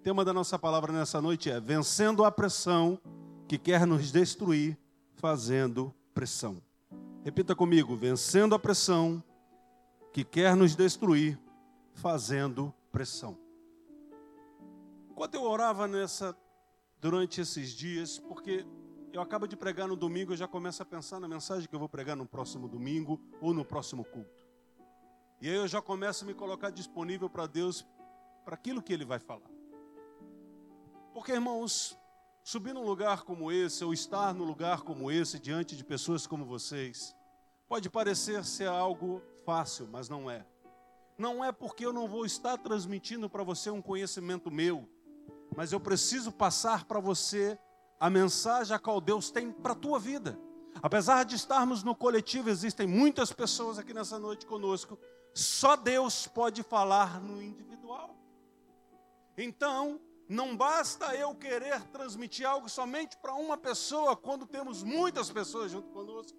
O tema da nossa palavra nessa noite é vencendo a pressão que quer nos destruir, fazendo pressão. Repita comigo: vencendo a pressão que quer nos destruir, fazendo pressão. Enquanto eu orava nessa durante esses dias, porque eu acabo de pregar no domingo, eu já começo a pensar na mensagem que eu vou pregar no próximo domingo ou no próximo culto. E aí eu já começo a me colocar disponível para Deus, para aquilo que Ele vai falar. Porque, irmãos, subir num lugar como esse, ou estar num lugar como esse, diante de pessoas como vocês, pode parecer ser algo fácil, mas não é. Não é porque eu não vou estar transmitindo para você um conhecimento meu, mas eu preciso passar para você a mensagem a qual Deus tem para a tua vida. Apesar de estarmos no coletivo, existem muitas pessoas aqui nessa noite conosco, só Deus pode falar no individual. Então, não basta eu querer transmitir algo somente para uma pessoa quando temos muitas pessoas junto conosco.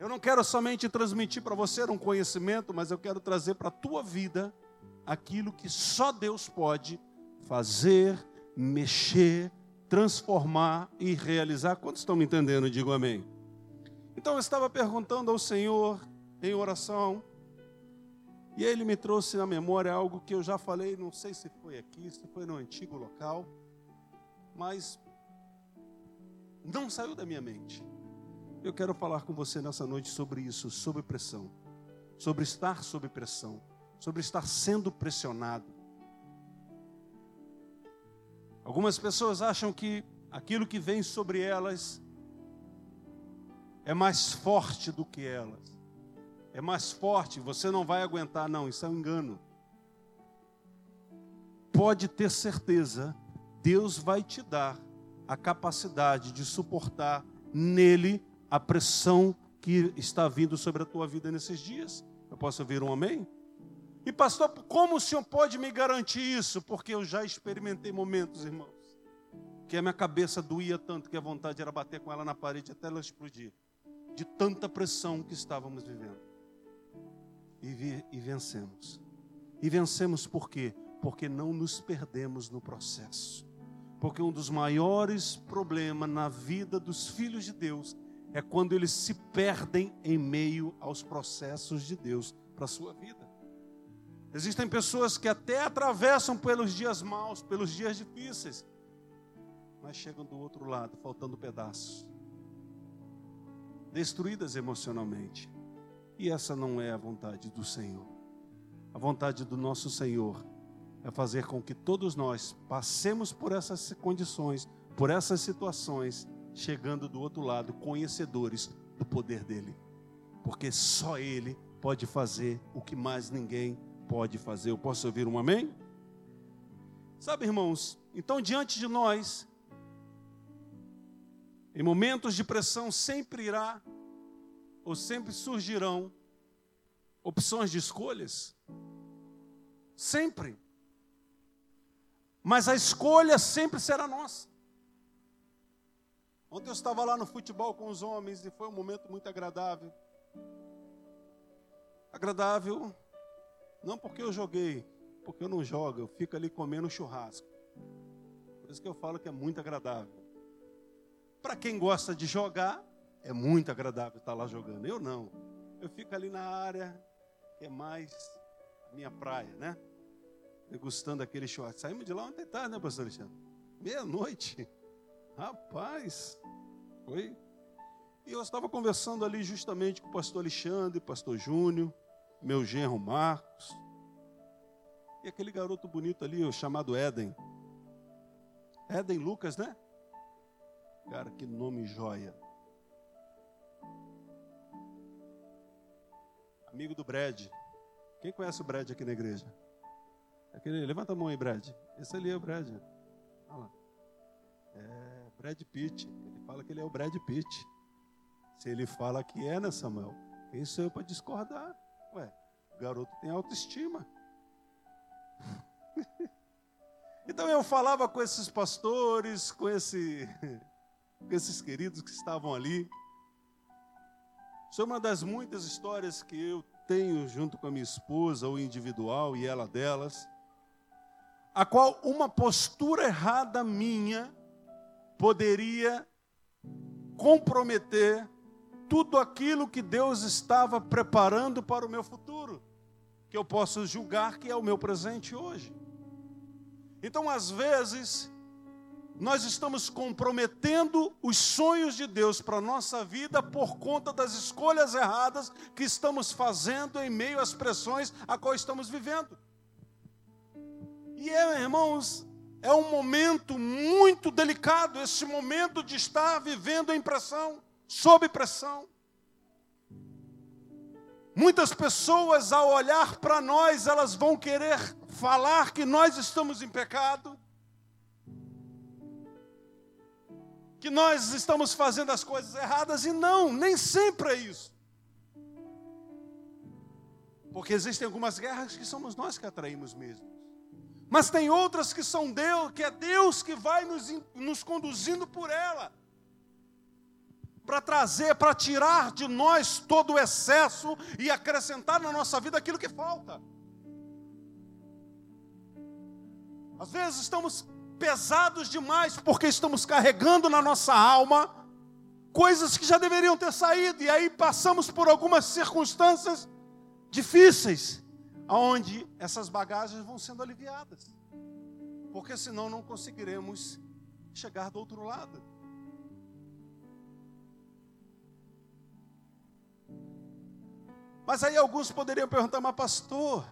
Eu não quero somente transmitir para você um conhecimento, mas eu quero trazer para a tua vida aquilo que só Deus pode fazer, mexer, transformar e realizar. Quantos estão me entendendo? Digo amém. Então eu estava perguntando ao Senhor em oração, e ele me trouxe na memória algo que eu já falei, não sei se foi aqui, se foi no antigo local, mas não saiu da minha mente. Eu quero falar com você nessa noite sobre isso, sobre pressão, sobre estar sob pressão, sobre estar sendo pressionado. Algumas pessoas acham que aquilo que vem sobre elas é mais forte do que elas é mais forte, você não vai aguentar. Não, isso é um engano. Pode ter certeza, Deus vai te dar a capacidade de suportar nele a pressão que está vindo sobre a tua vida nesses dias. Eu posso ouvir um amém? E pastor, como o senhor pode me garantir isso? Porque eu já experimentei momentos, irmãos, que a minha cabeça doía tanto que a vontade era bater com ela na parede até ela explodir, de tanta pressão que estávamos vivendo e, vi, e vencemos. E vencemos por quê? Porque não nos perdemos no processo. Porque um dos maiores problemas na vida dos filhos de Deus é quando eles se perdem em meio aos processos de Deus para a sua vida. Existem pessoas que até atravessam pelos dias maus, pelos dias difíceis, mas chegam do outro lado, faltando pedaços, destruídas emocionalmente. E essa não é a vontade do Senhor. A vontade do nosso Senhor é fazer com que todos nós passemos por essas condições, por essas situações, chegando do outro lado conhecedores do poder dele. Porque só ele pode fazer o que mais ninguém pode fazer. Eu posso ouvir um amém? Sabe, irmãos, então diante de nós, em momentos de pressão sempre irá ou sempre surgirão opções de escolhas? Sempre. Mas a escolha sempre será nossa. Ontem eu estava lá no futebol com os homens e foi um momento muito agradável. Agradável, não porque eu joguei, porque eu não jogo, eu fico ali comendo churrasco. Por isso que eu falo que é muito agradável. Para quem gosta de jogar, é muito agradável estar lá jogando. Eu não. Eu fico ali na área, que é mais minha praia, né? Degustando aquele churrasco. Saímos de lá ontem tarde, né, pastor Alexandre? Meia-noite. Rapaz, foi. E eu estava conversando ali justamente com o pastor Alexandre, pastor Júnior, meu genro Marcos. E aquele garoto bonito ali, chamado Éden. Éden Lucas, né? Cara, que nome joia. Amigo do Brad. Quem conhece o Brad aqui na igreja? Aquele, levanta a mão aí, Brad. Esse ali é o Brad. Olha lá. É Brad Pitt. Ele fala que ele é o Brad Pitt. Se ele fala que é, né, Samuel? Quem sou eu para discordar? Ué, o garoto tem autoestima. então eu falava com esses pastores, com, esse, com esses queridos que estavam ali. Isso é uma das muitas histórias que eu tenho junto com a minha esposa, ou individual, e ela delas. a qual uma postura errada minha poderia comprometer tudo aquilo que Deus estava preparando para o meu futuro, que eu posso julgar que é o meu presente hoje. Então, às vezes, nós estamos comprometendo os sonhos de Deus para a nossa vida por conta das escolhas erradas que estamos fazendo em meio às pressões a qual estamos vivendo. E é, irmãos, é um momento muito delicado esse momento de estar vivendo em pressão, sob pressão. Muitas pessoas, ao olhar para nós, elas vão querer falar que nós estamos em pecado, que nós estamos fazendo as coisas erradas, e não, nem sempre é isso. Porque existem algumas guerras que somos nós que atraímos mesmo. Mas tem outras que são Deus, que é Deus que vai nos, nos conduzindo por ela para trazer, para tirar de nós todo o excesso e acrescentar na nossa vida aquilo que falta. Às vezes estamos pesados demais porque estamos carregando na nossa alma coisas que já deveriam ter saído e aí passamos por algumas circunstâncias difíceis, aonde essas bagagens vão sendo aliviadas. Porque senão não conseguiremos chegar do outro lado. Mas aí alguns poderiam perguntar, mas pastor,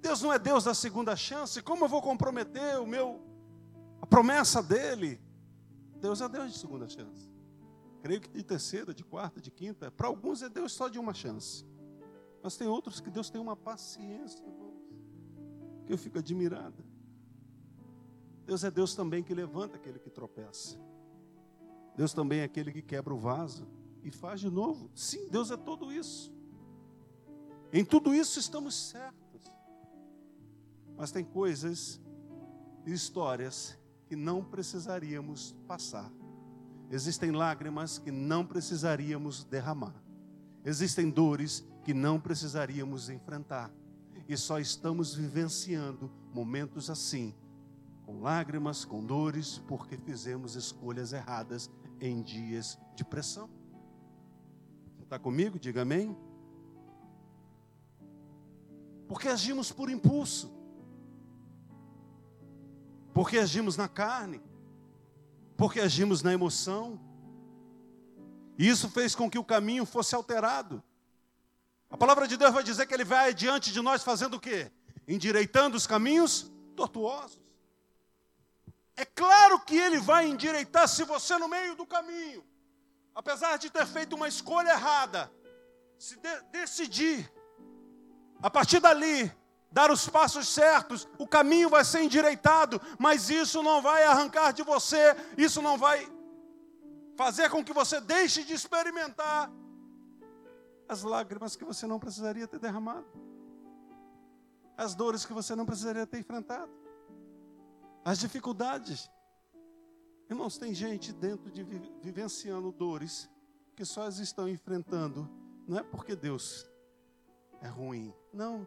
Deus não é Deus da segunda chance? Como eu vou comprometer o meu a promessa dele? Deus é Deus de segunda chance. Creio que de terceira, de quarta, de quinta. Para alguns é Deus só de uma chance. Mas tem outros que Deus tem uma paciência, que eu fico admirado. Deus é Deus também que levanta aquele que tropeça. Deus também é aquele que quebra o vaso e faz de novo. Sim, Deus é tudo isso. Em tudo isso estamos certos. Mas tem coisas e histórias que não precisaríamos passar. Existem lágrimas que não precisaríamos derramar. Existem dores que não precisaríamos enfrentar. E só estamos vivenciando momentos assim, com lágrimas, com dores, porque fizemos escolhas erradas em dias de pressão. Está comigo? Diga amém. Porque agimos por impulso. Porque agimos na carne. Porque agimos na emoção. E isso fez com que o caminho fosse alterado. A palavra de Deus vai dizer que ele vai diante de nós fazendo o quê? Endireitando os caminhos tortuosos. É claro que ele vai endireitar se você no meio do caminho, apesar de ter feito uma escolha errada, se de decidir a partir dali, dar os passos certos, o caminho vai ser endireitado, mas isso não vai arrancar de você, isso não vai fazer com que você deixe de experimentar as lágrimas que você não precisaria ter derramado, as dores que você não precisaria ter enfrentado, as dificuldades. Irmãos, tem gente dentro de vivenciando dores que só as estão enfrentando, não é porque Deus é ruim. Não,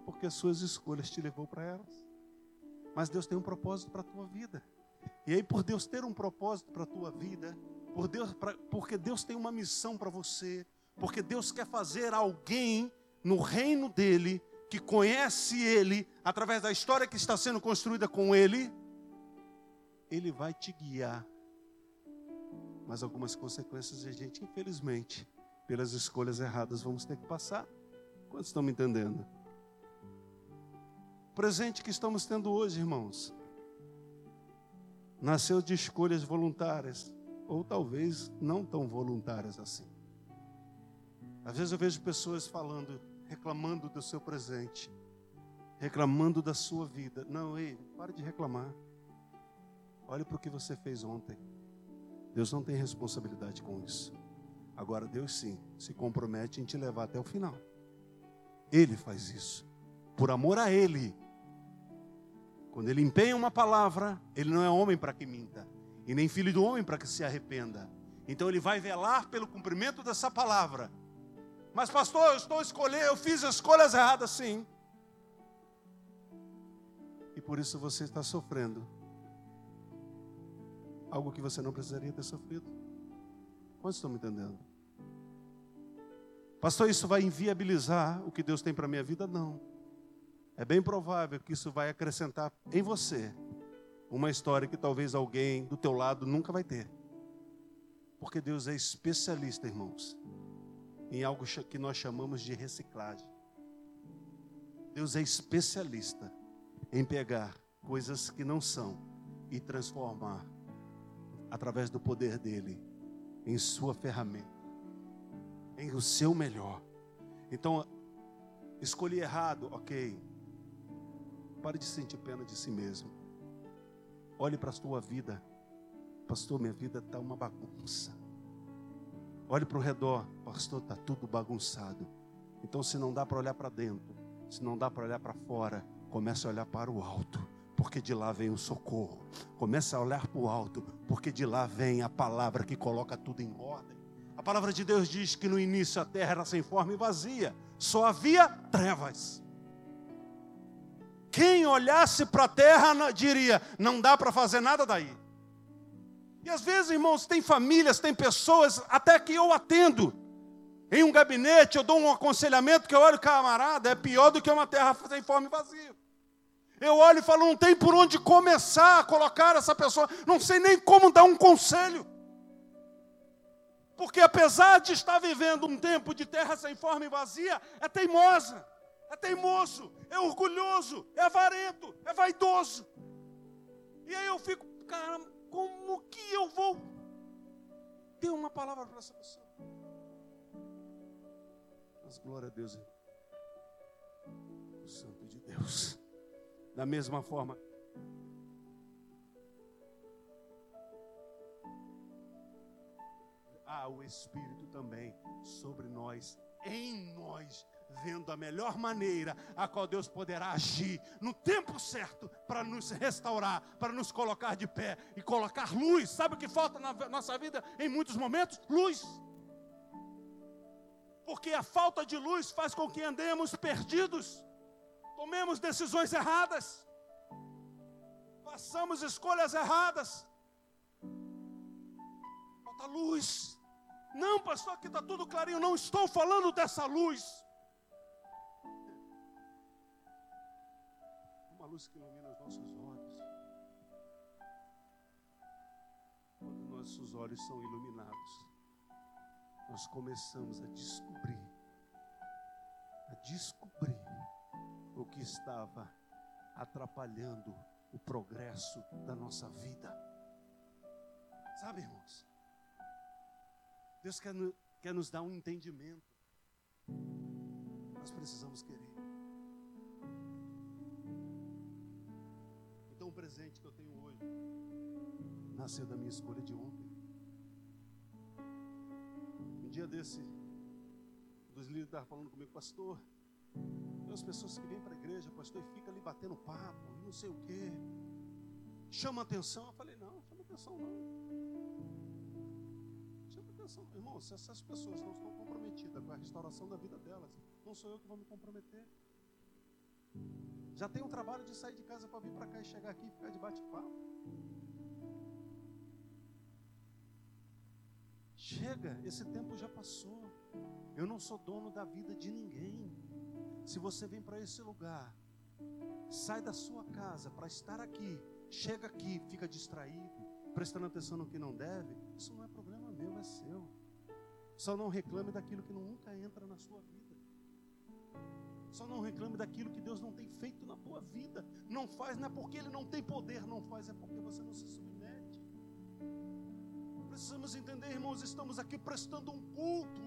porque as suas escolhas te levou para elas. Mas Deus tem um propósito para a tua vida. E aí, por Deus ter um propósito para a tua vida, por Deus, pra, porque Deus tem uma missão para você, porque Deus quer fazer alguém no reino dele, que conhece ele, através da história que está sendo construída com ele, ele vai te guiar. Mas algumas consequências a gente, infelizmente, pelas escolhas erradas, vamos ter que passar. Quantos estão me entendendo? O presente que estamos tendo hoje, irmãos, nasceu de escolhas voluntárias, ou talvez não tão voluntárias assim. Às vezes eu vejo pessoas falando, reclamando do seu presente, reclamando da sua vida. Não, ei, pare de reclamar. Olhe para o que você fez ontem. Deus não tem responsabilidade com isso. Agora, Deus sim se compromete em te levar até o final. Ele faz isso. Por amor a Ele. Quando Ele empenha uma palavra, Ele não é homem para que minta. E nem filho do homem para que se arrependa. Então Ele vai velar pelo cumprimento dessa palavra. Mas, pastor, eu estou escolhendo, eu fiz escolhas erradas, sim. E por isso você está sofrendo algo que você não precisaria ter sofrido. Quantos estão me entendendo? Pastor, isso vai inviabilizar o que Deus tem para a minha vida? Não. É bem provável que isso vai acrescentar em você uma história que talvez alguém do teu lado nunca vai ter. Porque Deus é especialista, irmãos, em algo que nós chamamos de reciclagem. Deus é especialista em pegar coisas que não são e transformar através do poder dele em sua ferramenta em o seu melhor. Então, escolhi errado, ok. Pare de sentir pena de si mesmo. Olhe para a sua vida. Pastor, minha vida está uma bagunça. Olhe para o redor. Pastor, está tudo bagunçado. Então, se não dá para olhar para dentro, se não dá para olhar para fora, comece a olhar para o alto, porque de lá vem o socorro. Comece a olhar para o alto, porque de lá vem a palavra que coloca tudo em ordem. A palavra de Deus diz que no início a terra era sem forma e vazia, só havia trevas. Quem olhasse para a terra diria: não dá para fazer nada daí. E às vezes, irmãos, tem famílias, tem pessoas, até que eu atendo. Em um gabinete, eu dou um aconselhamento que eu olho, camarada, é pior do que uma terra sem forma e vazia. Eu olho e falo, não tem por onde começar a colocar essa pessoa, não sei nem como dar um conselho. Porque apesar de estar vivendo um tempo de terra sem forma e vazia, é teimosa, é teimoso, é orgulhoso, é avarento, é vaidoso. E aí eu fico, cara, como que eu vou ter uma palavra para essa pessoa? Mas glória a Deus, o Santo de Deus. Da mesma forma, há o Espírito também sobre nós, em nós, vendo a melhor maneira a qual Deus poderá agir no tempo certo para nos restaurar, para nos colocar de pé e colocar luz. Sabe o que falta na nossa vida em muitos momentos? Luz. Porque a falta de luz faz com que andemos perdidos, tomemos decisões erradas, façamos escolhas erradas. Falta luz. Não, pastor, aqui está tudo clarinho. Não estou falando dessa luz. Luz que ilumina os nossos olhos. Quando nossos olhos são iluminados, nós começamos a descobrir, a descobrir o que estava atrapalhando o progresso da nossa vida. Sabe, irmãos? Deus quer, quer nos dar um entendimento. Nós precisamos querer. O presente que eu tenho hoje nasceu da minha escolha de ontem. Um dia desse, dos líderes estavam falando comigo, pastor. Tem as pessoas que vêm para a igreja, pastor, e fica ali batendo papo, não sei o quê. Chama atenção. Eu falei, não, chama atenção não atenção, irmão, se essas pessoas não estão comprometidas com a restauração da vida delas, não sou eu que vou me comprometer. Já tem um trabalho de sair de casa para vir para cá e chegar aqui e ficar de bate-papo. Chega, esse tempo já passou. Eu não sou dono da vida de ninguém. Se você vem para esse lugar, sai da sua casa para estar aqui, chega aqui, fica distraído, prestando atenção no que não deve, isso não é problema meu, é seu. Só não reclame daquilo que nunca entra na sua vida. Só não reclame daquilo que Deus não tem feito na tua vida. Não faz, não é porque Ele não tem poder, não faz, é porque você não se submete. Precisamos entender, irmãos, estamos aqui prestando um culto.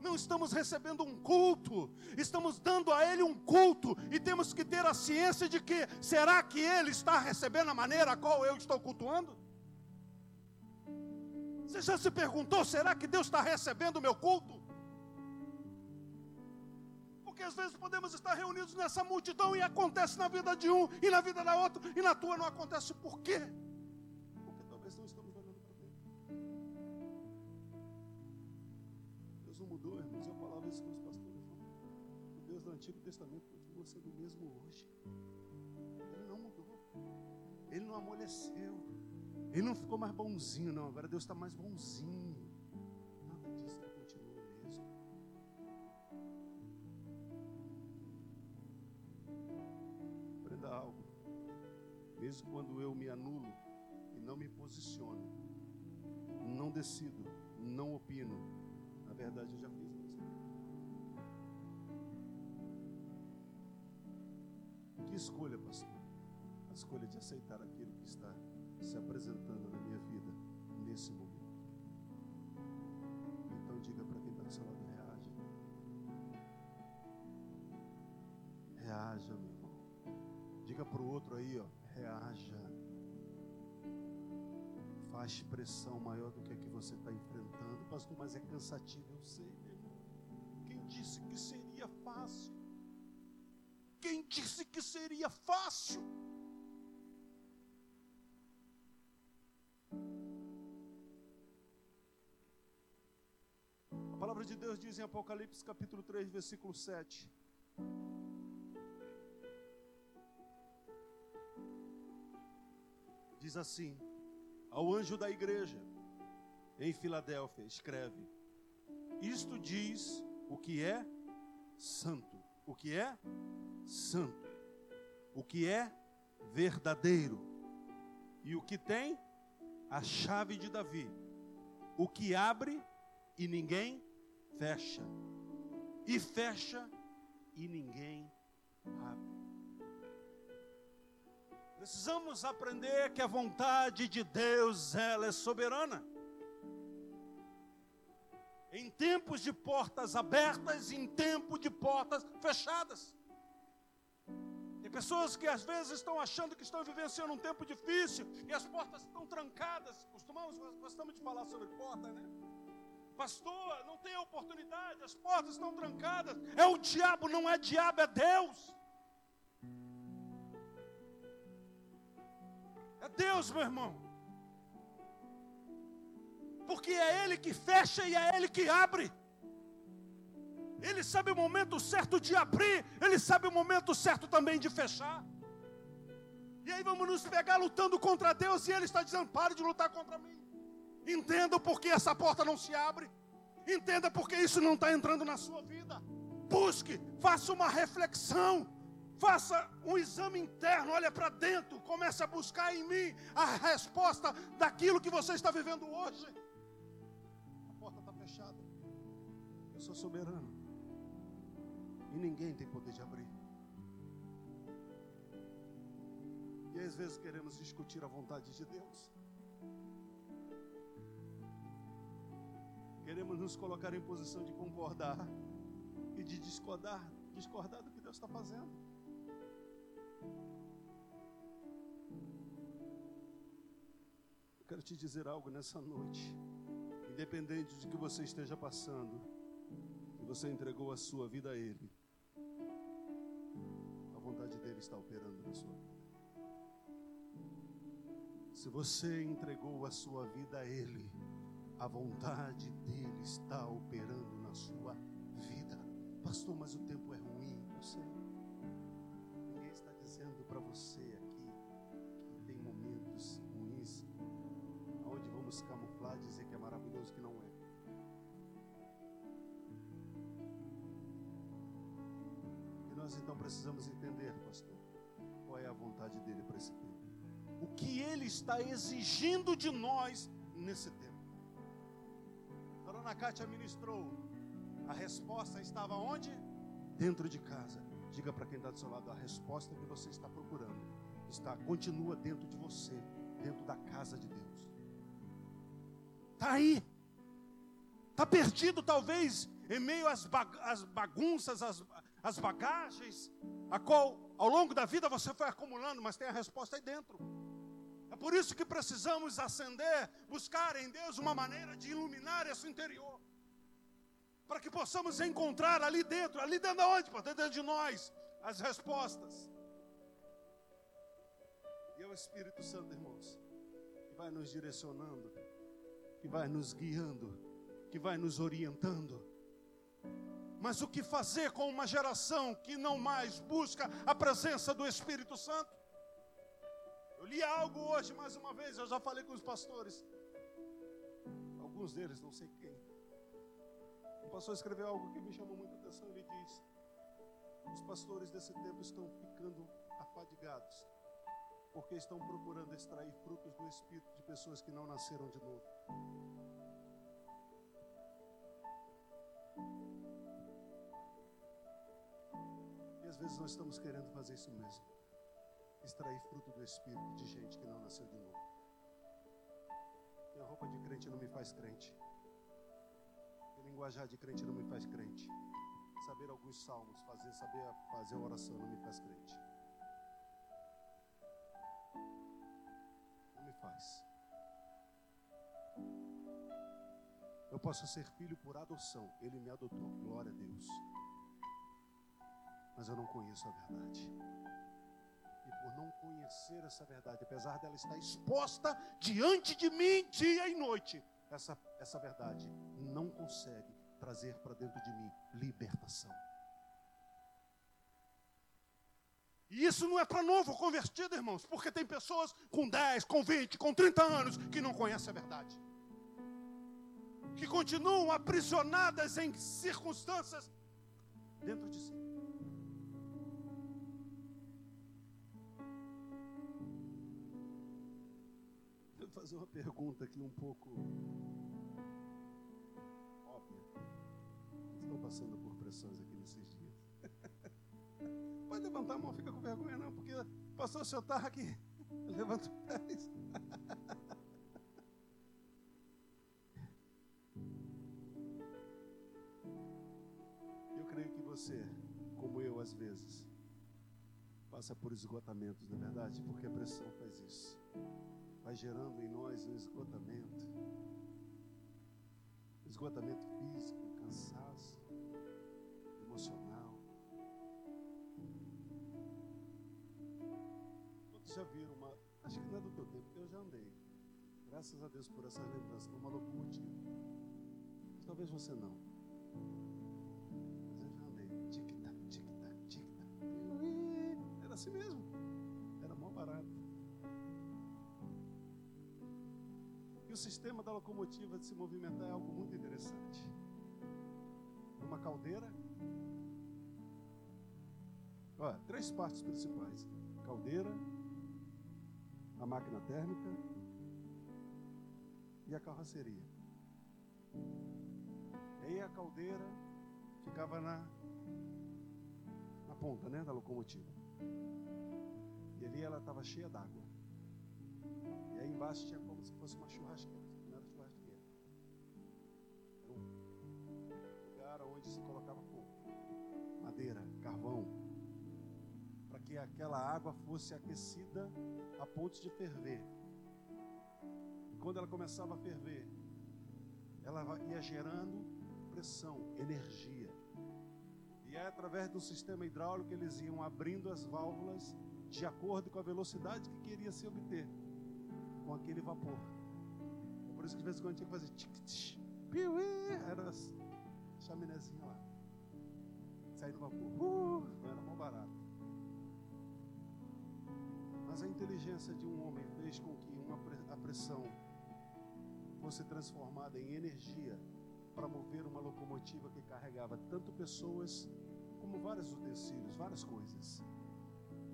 Não estamos recebendo um culto, estamos dando a Ele um culto, e temos que ter a ciência de que será que Ele está recebendo a maneira a qual eu estou cultuando? Você já se perguntou: será que Deus está recebendo o meu culto? Porque às vezes podemos estar reunidos nessa multidão e acontece na vida de um e na vida da outra, e na tua não acontece por quê? Porque talvez não estamos olhando para Deus. Deus não mudou, irmãos. Eu falava isso com os pastores. Deus do Antigo Testamento continua sendo o mesmo hoje. Ele não mudou. Ele não amoleceu. Ele não ficou mais bonzinho, não. Agora Deus está mais bonzinho. Quando eu me anulo e não me posiciono, não decido, não opino, na verdade eu já fiz mesmo. Que escolha, pastor? A escolha de aceitar aquilo que está se apresentando na minha vida nesse momento. Então diga para quem está do seu lado, reaja. Reaja, meu irmão. Diga para o outro aí, ó, reaja. Faz pressão maior do que a que você está enfrentando. Pastor, mas é cansativo, eu sei, meu irmão. Quem disse que seria fácil? Quem disse que seria fácil? palavra de Deus diz em Apocalipse capítulo 3, versículo 7. Diz assim: Ao anjo da igreja em Filadélfia, escreve: Isto diz o que é santo, o que é santo, o que é verdadeiro e o que tem a chave de Davi, o que abre e ninguém fecha, e fecha e ninguém abre. Precisamos aprender que a vontade de Deus ela é soberana. Em tempos de portas abertas, em tempo de portas fechadas. Tem pessoas que às vezes estão achando que estão vivenciando um tempo difícil e as portas estão trancadas. Costumamos, gostamos de falar sobre porta, né? Pastor, não tem oportunidade, as portas estão trancadas. É o diabo, não é diabo, é Deus. É Deus, meu irmão. Porque é Ele que fecha e é Ele que abre. Ele sabe o momento certo de abrir, Ele sabe o momento certo também de fechar. E aí vamos nos pegar lutando contra Deus e Ele está dizendo: pare de lutar contra mim. Entenda por que essa porta não se abre. Entenda por que isso não está entrando na sua vida. Busque, faça uma reflexão. Faça um exame interno, olha para dentro, comece a buscar em mim a resposta daquilo que você está vivendo hoje. A porta está fechada. Eu sou soberano. E ninguém tem poder de abrir. E às vezes queremos discutir a vontade de Deus. Queremos nos colocar em posição de concordar e de discordar, discordar do que Deus está fazendo. Quero te dizer algo nessa noite. Independente de que você esteja passando, que você entregou a sua vida a Ele, a vontade dele está operando na sua vida. Se você entregou a sua vida a Ele, a vontade dele está operando na sua vida. Pastor, mas o tempo é ruim, eu sei. Nós então precisamos entender, pastor, qual é a vontade dele para esse tempo. O que ele está exigindo de nós nesse tempo. Dona Cátia ministrou. A resposta estava onde? Dentro de casa. Diga para quem está do seu lado, a resposta que você está procurando está, continua dentro de você, dentro da casa de Deus. Está aí. Está perdido, talvez, em meio às, bagunças, às, às bagagens, a qual ao longo da vida você foi acumulando, mas tem a resposta aí dentro. É por isso que precisamos acender, buscar em Deus uma maneira de iluminar esse interior. Para que possamos encontrar ali dentro, ali dentro de onde? Dentro de nós, as respostas. E é o Espírito Santo, irmãos, que vai nos direcionando, que vai nos guiando, que vai nos orientando. Mas o que fazer com uma geração que não mais busca a presença do Espírito Santo? Eu li algo hoje, mais uma vez, eu já falei com os pastores. Alguns deles, não sei quem. O pastor escreveu algo que me chamou muita atenção. Ele diz: Os pastores desse tempo estão ficando afadigados, porque estão procurando extrair frutos do Espírito de pessoas que não nasceram de novo. Vezes nós estamos querendo fazer isso mesmo extrair fruto do Espírito de gente que não nasceu de novo. Minha roupa de crente não me faz crente. Minha linguajar de crente não me faz crente. Saber alguns salmos, fazer, saber fazer oração não me faz crente. Não me faz. Eu posso ser filho por adoção. Ele me adotou. Glória a Deus. Mas eu não conheço a verdade e por não conhecer essa verdade, apesar dela estar exposta diante de mim dia e noite, essa, essa verdade não consegue trazer para dentro de mim libertação. E isso não é para novo convertido, irmãos, porque tem pessoas com 10, com 20, com 30 anos que não conhecem a verdade. Que continuam aprisionadas em circunstâncias dentro de si. Fazer uma pergunta aqui um pouco óbvia. Estou passando por pressões aqui nesses dias. Pode levantar a mão, fica com vergonha não, porque passou o seu tarro aqui. Levanta o pés. Eu creio que você, como eu às vezes, passa por esgotamentos, não é verdade? Porque a pressão faz isso vai gerando em nós um esgotamento. Esgotamento físico, cansaço, emocional. Todos já viram uma. Acho que não é do teu tempo, eu já andei. Graças a Deus por essas lembranças, numa locomotiva. Mas talvez você não. Sistema da locomotiva de se movimentar é algo muito interessante. Uma caldeira. Três partes principais: caldeira, a máquina térmica e a carroceria. E aí a caldeira ficava na, na ponta né, da locomotiva. E ali ela estava cheia d'água. E aí embaixo tinha como se fosse uma churrasqueira. Não era churrasqueira. Era um lugar onde se colocava fogo, madeira, carvão. Para que aquela água fosse aquecida a ponto de ferver. E quando ela começava a ferver, ela ia gerando pressão, energia. E aí, através do sistema hidráulico, eles iam abrindo as válvulas de acordo com a velocidade que queria se obter com aquele vapor. É por isso que de vez em quando tinha que fazer tic piuí, era as chaminézinha lá. Sair do vapor. Uh, não era mal barato. Mas a inteligência de um homem fez com que uma, a pressão fosse transformada em energia para mover uma locomotiva que carregava tanto pessoas como vários utensílios, várias coisas.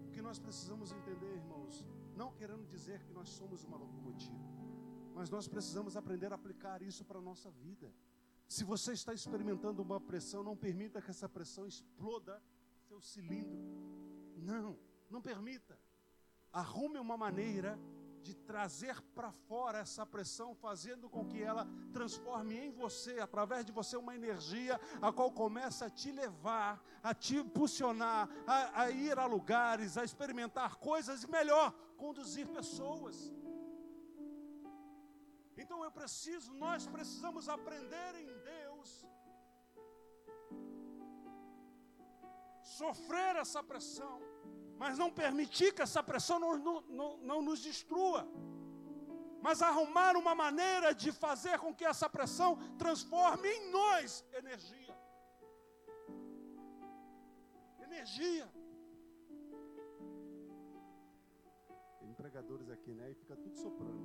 O que nós precisamos entender, irmãos, não querendo dizer que nós somos uma locomotiva, mas nós precisamos aprender a aplicar isso para a nossa vida. Se você está experimentando uma pressão, não permita que essa pressão exploda seu cilindro. Não, não permita. Arrume uma maneira de trazer para fora essa pressão, fazendo com que ela transforme em você, através de você, uma energia a qual começa a te levar, a te impulsionar, a, a ir a lugares, a experimentar coisas e, melhor, conduzir pessoas. Então eu preciso, nós precisamos aprender em Deus, sofrer essa pressão mas não permitir que essa pressão não, não, não, nos destrua. Mas arrumar uma maneira de fazer com que essa pressão transforme em nós energia. Energia. pregadores aqui, né? E fica tudo soprando.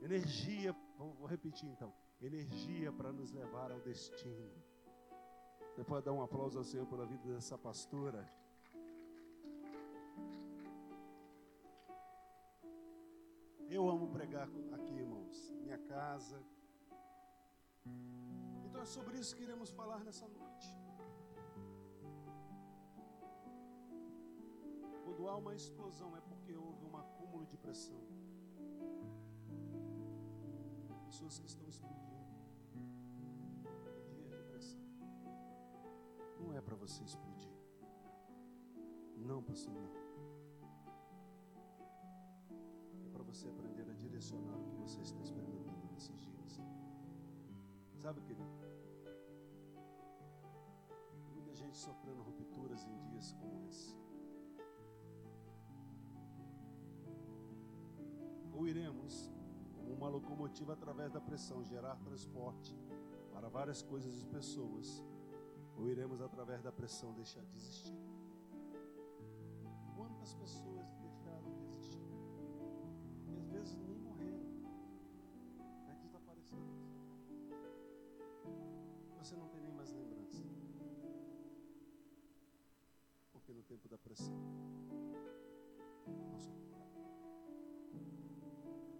Energia, vou, vou repetir então. Energia para nos levar ao destino. Você pode dar um aplauso ao Senhor pela vida dessa pastora. Eu amo pregar aqui, irmãos. Minha casa. Então é sobre isso que iremos falar nessa noite. Quando há uma explosão é porque houve um acúmulo de pressão. Pessoas que estão explodindo. Dia de pressão. Não é para você explodir. Não, pastor, não. Você aprender a direcionar o que você está experimentando nesses dias. Sabe, querido? Muita gente sofrendo rupturas em dias como esse. ou iremos, como uma locomotiva através da pressão, gerar transporte para várias coisas e pessoas, ou iremos através da pressão deixar de existir. Quantas pessoas vezes nem morreram, é desapareceram. Você não tem nem mais lembrança. Porque no tempo da pressão, não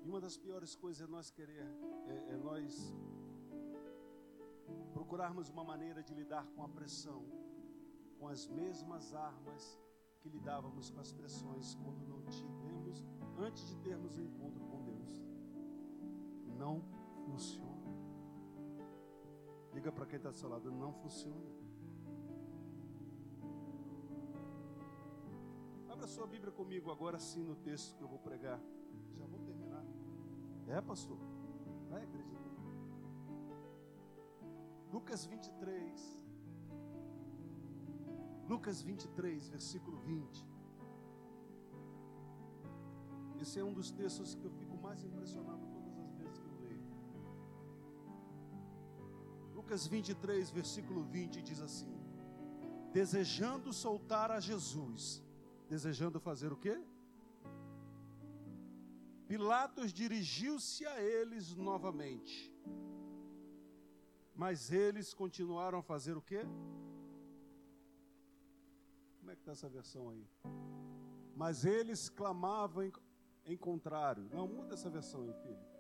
e uma das piores coisas é nós querer, é, é nós procurarmos uma maneira de lidar com a pressão, com as mesmas armas que lidávamos com as pressões quando não tivemos, antes de termos o um encontro com Deus. Não funciona. Diga para quem está do seu lado, não funciona. Abra sua Bíblia comigo agora sim no texto que eu vou pregar. Já vou terminar. É, pastor? Vai acreditar. Lucas 23. Lucas 23, versículo 20. Esse é um dos textos que eu fico mais impressionado todas as vezes que eu leio. Lucas 23, versículo 20 diz assim: Desejando soltar a Jesus, desejando fazer o quê? Pilatos dirigiu-se a eles novamente. Mas eles continuaram a fazer o quê? Como é que está essa versão aí? Mas eles clamavam em, contrário. Não, muda essa versão aí, filho.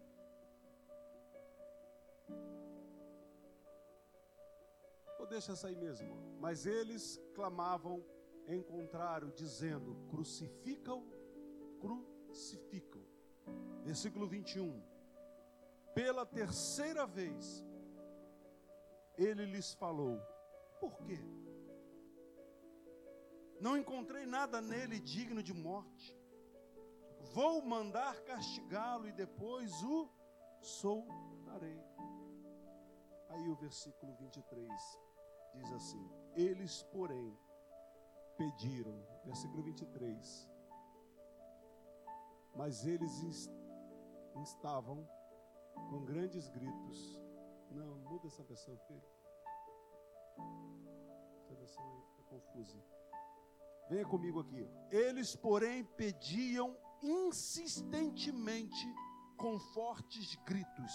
Ou deixa essa aí mesmo. Mas eles clamavam em contrário, dizendo: crucificam, crucificam. Versículo 21. Pela terceira vez, ele lhes falou: Por quê? Não encontrei nada nele digno de morte. Vou mandar castigá-lo e depois o soltarei. Aí o versículo 23 diz assim: Eles, porém, pediram, versículo 23, mas eles estavam com grandes gritos. Não, muda essa versão, filho. Essa versão aí fica confusa. Venha comigo aqui. Eles, porém, pediam insistentemente, com fortes gritos,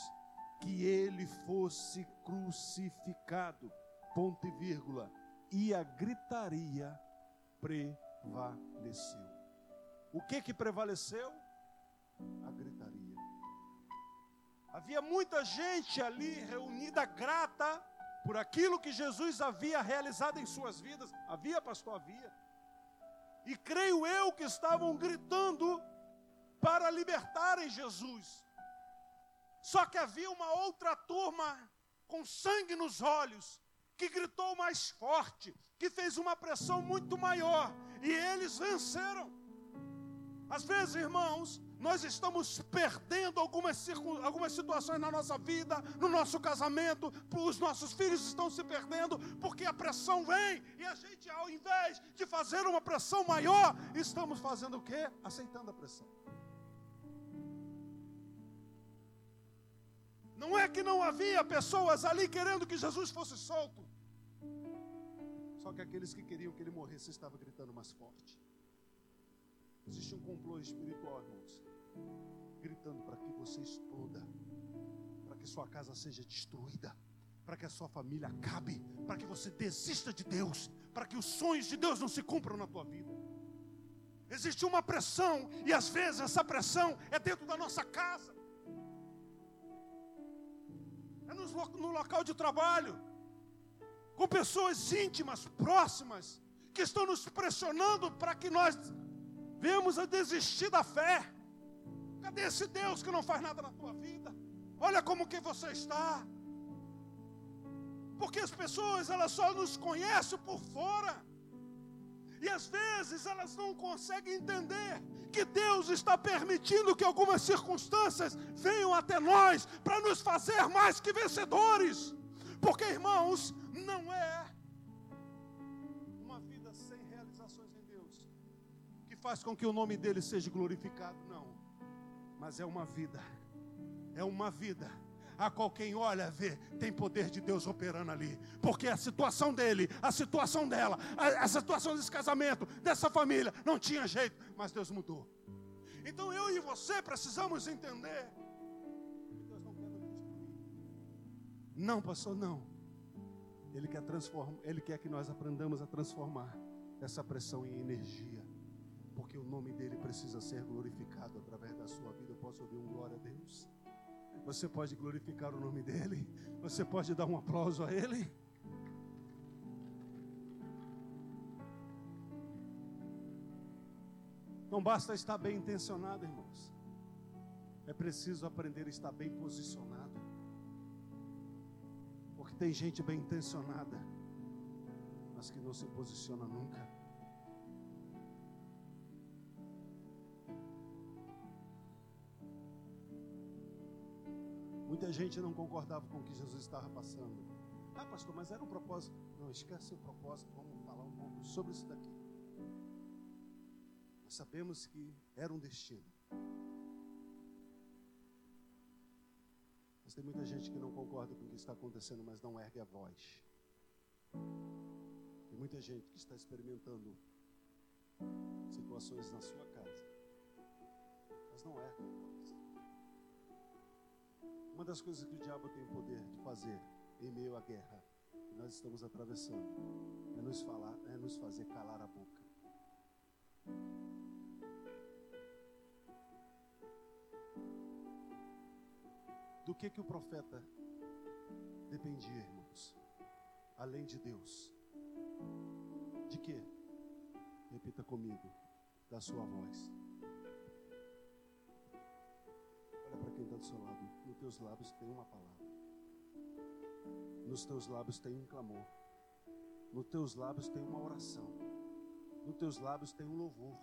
que ele fosse crucificado. Ponto e vírgula. E a gritaria prevaleceu. O que que prevaleceu? a gritaria. Havia muita gente ali reunida grata por aquilo que Jesus havia realizado em suas vidas. Havia, pastor, havia. E creio eu que estavam gritando para libertarem Jesus. Só que havia uma outra turma com sangue nos olhos, que gritou mais forte, que fez uma pressão muito maior, e eles venceram. Às vezes, irmãos, nós estamos perdendo algumas, algumas situações na nossa vida, no nosso casamento, os nossos filhos estão se perdendo, porque a pressão vem, e a gente, ao invés de fazer uma pressão maior, estamos fazendo o quê? Aceitando a pressão. Não é que não havia pessoas ali querendo que Jesus fosse solto, só que aqueles que queriam que ele morresse estavam gritando mais forte. Existe um complô espiritual, irmãos, gritando para que você exploda, para que sua casa seja destruída, para que a sua família acabe, para que você desista de Deus, para que os sonhos de Deus não se cumpram na tua vida. Existe uma pressão, e às vezes essa pressão é dentro da nossa casa, no local de trabalho, com pessoas íntimas, próximas, que estão nos pressionando para que nós vemos a desistir da fé. Cadê esse Deus que não faz nada na tua vida? Olha como que você está. Porque as pessoas elas só nos conhecem por fora. E às vezes elas não conseguem entender que Deus está permitindo que algumas circunstâncias venham até nós para nos fazer mais que vencedores. Porque, irmãos, não é uma vida sem realizações em Deus que faz com que o nome dele seja glorificado, não. Mas é uma vida, é uma vida a qual quem olha vê, tem poder de Deus operando ali. Porque a situação dele, a situação dela, a, a situação desse casamento, dessa família, não tinha jeito, mas Deus mudou. Então eu e você precisamos entender que Deus não quer. Não, pastor, não. Ele quer transformar, ele quer que nós aprendamos a transformar essa pressão em energia. Porque o nome dele precisa ser glorificado através da sua vida. Eu posso ouvir um glória a Deus. Você pode glorificar o nome dEle. Você pode dar um aplauso a Ele. Não basta estar bem intencionado, irmãos. É preciso aprender a estar bem posicionado. Porque tem gente bem intencionada, mas que não se posiciona nunca. Muita gente não concordava com o que Jesus estava passando. Ah, pastor, mas era um propósito. Não, esquece o propósito. Vamos falar um pouco sobre isso daqui. Nós sabemos que era um destino. Mas tem muita gente que não concorda com o que está acontecendo, mas não ergue a voz. Tem muita gente que está experimentando situações na sua casa, mas não ergue a voz. Uma das coisas que o diabo tem o poder de fazer em meio à guerra que nós estamos atravessando é nos falar, é nos fazer calar a boca. Do que que o profeta dependia, irmãos? Além de Deus. De quê? Repita comigo, da sua voz. Olha para quem está do seu lado. Nos teus lábios tem uma palavra. Nos teus lábios tem um clamor. Nos teus lábios tem uma oração. Nos teus lábios tem um louvor.